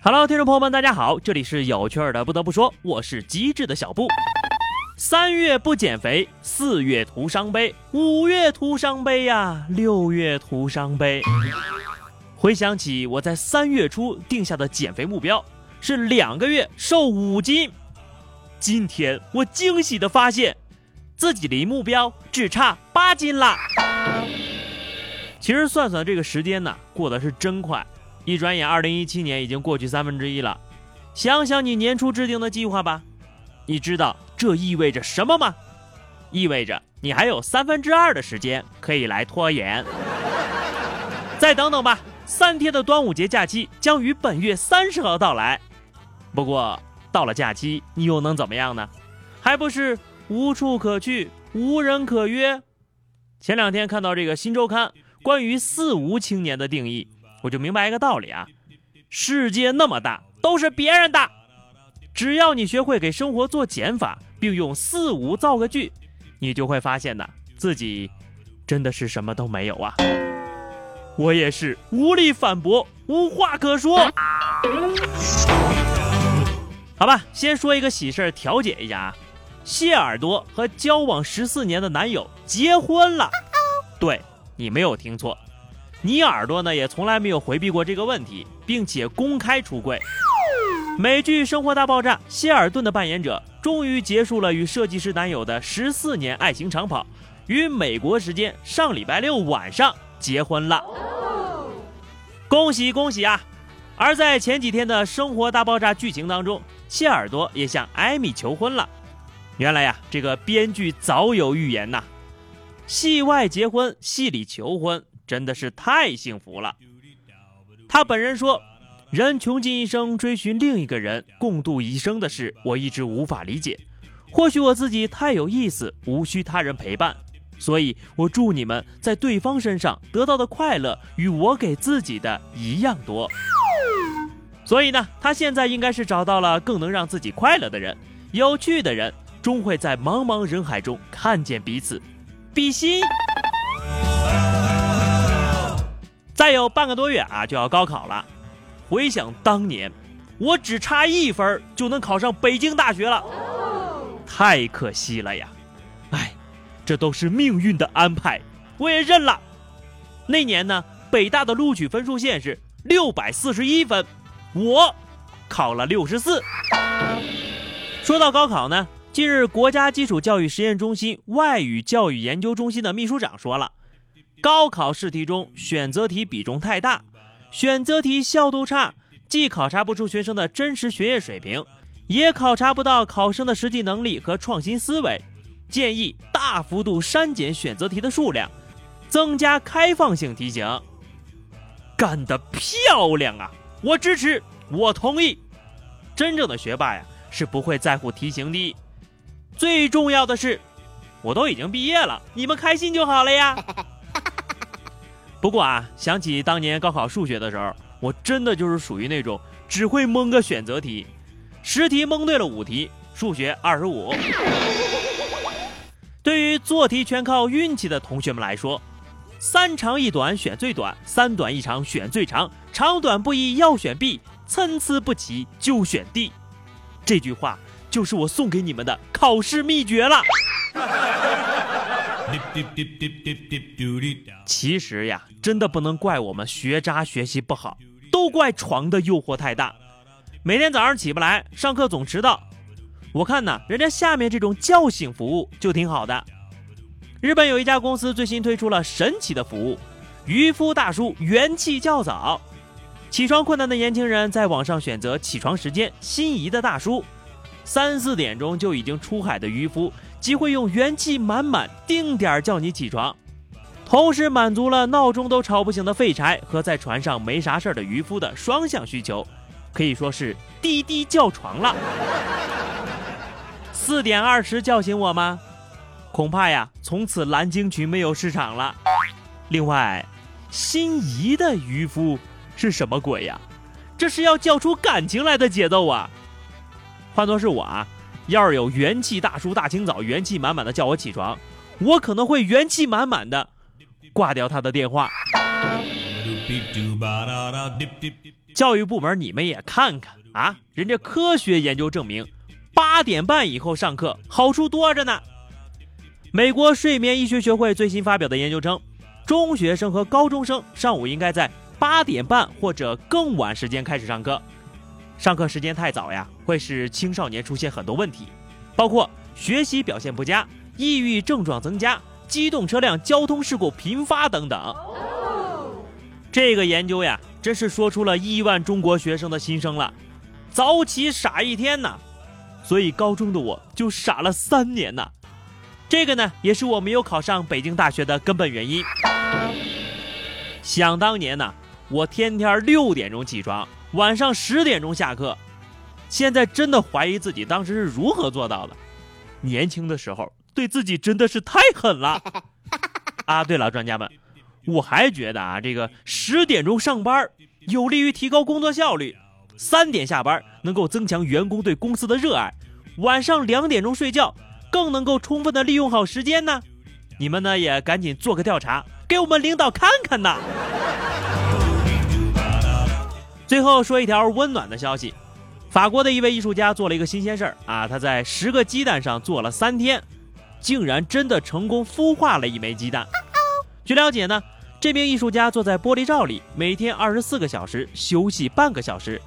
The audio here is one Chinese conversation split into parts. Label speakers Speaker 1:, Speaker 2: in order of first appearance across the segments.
Speaker 1: Hello，听众朋友们，大家好，这里是有趣的。不得不说，我是机智的小布。三月不减肥，四月徒伤悲，五月徒伤悲呀，六月徒伤悲。回想起我在三月初定下的减肥目标是两个月瘦五斤，今天我惊喜的发现，自己离目标只差八斤了。其实算算这个时间呢，过得是真快，一转眼二零一七年已经过去三分之一了。想想你年初制定的计划吧，你知道。这意味着什么吗？意味着你还有三分之二的时间可以来拖延。再等等吧，三天的端午节假期将于本月三十号到来。不过到了假期，你又能怎么样呢？还不是无处可去，无人可约。前两天看到这个新周刊关于“四无青年”的定义，我就明白一个道理啊：世界那么大，都是别人的。只要你学会给生活做减法。并用四无造个句，你就会发现呢，自己真的是什么都没有啊！我也是无力反驳，无话可说。好吧，先说一个喜事儿，调解一下啊。谢耳朵和交往十四年的男友结婚了。对你没有听错，你耳朵呢也从来没有回避过这个问题，并且公开出柜。美剧《生活大爆炸》，谢尔顿的扮演者终于结束了与设计师男友的十四年爱情长跑，于美国时间上礼拜六晚上结婚了。恭喜恭喜啊！而在前几天的《生活大爆炸》剧情当中，谢耳朵也向艾米求婚了。原来呀，这个编剧早有预言呐，戏外结婚，戏里求婚，真的是太幸福了。他本人说。人穷尽一生追寻另一个人共度一生的事，我一直无法理解。或许我自己太有意思，无需他人陪伴，所以我祝你们在对方身上得到的快乐与我给自己的一样多。所以呢，他现在应该是找到了更能让自己快乐的人，有趣的人，终会在茫茫人海中看见彼此，比心。再有半个多月啊，就要高考了。回想当年，我只差一分就能考上北京大学了，太可惜了呀！哎，这都是命运的安排，我也认了。那年呢，北大的录取分数线是六百四十一分，我考了六十四。说到高考呢，近日国家基础教育实验中心外语教育研究中心的秘书长说了，高考试题中选择题比重太大。选择题效度差，既考察不出学生的真实学业水平，也考察不到考生的实际能力和创新思维。建议大幅度删减选择题的数量，增加开放性题型。干得漂亮啊！我支持，我同意。真正的学霸呀，是不会在乎题型的。最重要的是，我都已经毕业了，你们开心就好了呀。不过啊，想起当年高考数学的时候，我真的就是属于那种只会蒙个选择题，十题蒙对了五题，数学二十五。对于做题全靠运气的同学们来说，三长一短选最短，三短一长选最长，长短不一要选 B，参差不齐就选 D。这句话就是我送给你们的考试秘诀了。其实呀，真的不能怪我们学渣学习不好，都怪床的诱惑太大。每天早上起不来，上课总迟到。我看呢，人家下面这种叫醒服务就挺好的。日本有一家公司最新推出了神奇的服务——渔夫大叔元气较早。起床困难的年轻人在网上选择起床时间心仪的大叔，三四点钟就已经出海的渔夫。即会用元气满满定点叫你起床，同时满足了闹钟都吵不醒的废柴和在船上没啥事儿的渔夫的双向需求，可以说是滴滴叫床了。四点二十叫醒我吗？恐怕呀，从此蓝鲸群没有市场了。另外，心仪的渔夫是什么鬼呀？这是要叫出感情来的节奏啊！换作是我啊。要是有元气大叔大清早元气满满的叫我起床，我可能会元气满满的挂掉他的电话。教育部门，你们也看看啊，人家科学研究证明，八点半以后上课好处多着呢。美国睡眠医学学会最新发表的研究称，中学生和高中生上午应该在八点半或者更晚时间开始上课。上课时间太早呀，会使青少年出现很多问题，包括学习表现不佳、抑郁症状增加、机动车辆交通事故频发等等。这个研究呀，真是说出了亿万中国学生的心声了。早起傻一天呐，所以高中的我就傻了三年呐。这个呢，也是我没有考上北京大学的根本原因。想当年呢，我天天六点钟起床。晚上十点钟下课，现在真的怀疑自己当时是如何做到的。年轻的时候对自己真的是太狠了 啊！对了，专家们，我还觉得啊，这个十点钟上班有利于提高工作效率，三点下班能够增强员工对公司的热爱，晚上两点钟睡觉更能够充分的利用好时间呢。你们呢也赶紧做个调查，给我们领导看看呐。最后说一条温暖的消息，法国的一位艺术家做了一个新鲜事儿啊，他在十个鸡蛋上做了三天，竟然真的成功孵化了一枚鸡蛋。据了解呢，这名艺术家坐在玻璃罩里，每天二十四个小时休息半个小时，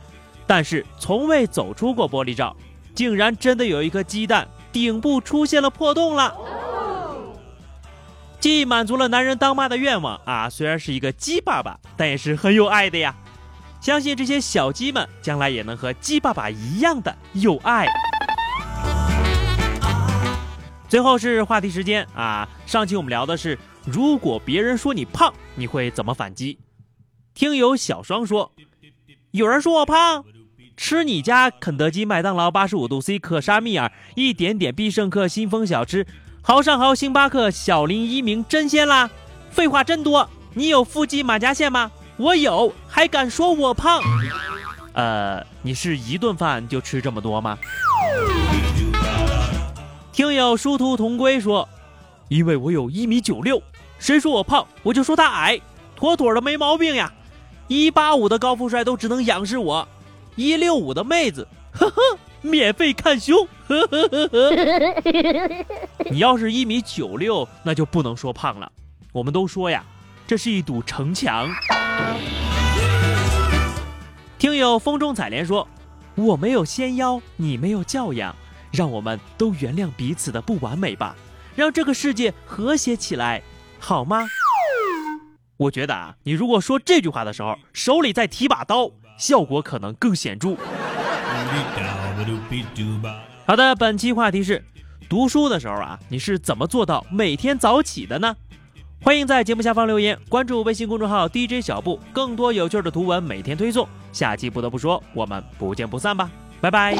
Speaker 1: 但是从未走出过玻璃罩，竟然真的有一颗鸡蛋顶部出现了破洞了，既满足了男人当妈的愿望啊，虽然是一个鸡爸爸，但也是很有爱的呀。相信这些小鸡们将来也能和鸡爸爸一样的有爱。最后是话题时间啊！上期我们聊的是，如果别人说你胖，你会怎么反击？听友小双说，有人说我胖，吃你家肯德基、麦当劳、八十五度 C、可沙蜜尔、一点点必胜客、新丰小吃、豪上豪、星巴克、小林一鸣、真鲜啦！废话真多，你有腹肌马甲线吗？我有，还敢说我胖？呃，你是一顿饭就吃这么多吗？听友殊途同归说，因为我有一米九六，谁说我胖，我就说他矮，妥妥的没毛病呀。一八五的高富帅都只能仰视我，一六五的妹子，呵呵，免费看胸，呵呵呵呵。你要是一米九六，那就不能说胖了。我们都说呀。这是一堵城墙。听友风中采莲说：“我没有仙腰，你没有教养，让我们都原谅彼此的不完美吧，让这个世界和谐起来，好吗？”我觉得啊，你如果说这句话的时候，手里再提把刀，效果可能更显著。好的，本期话题是：读书的时候啊，你是怎么做到每天早起的呢？欢迎在节目下方留言，关注微信公众号 DJ 小布，更多有趣的图文每天推送。下期不得不说，我们不见不散吧，拜拜。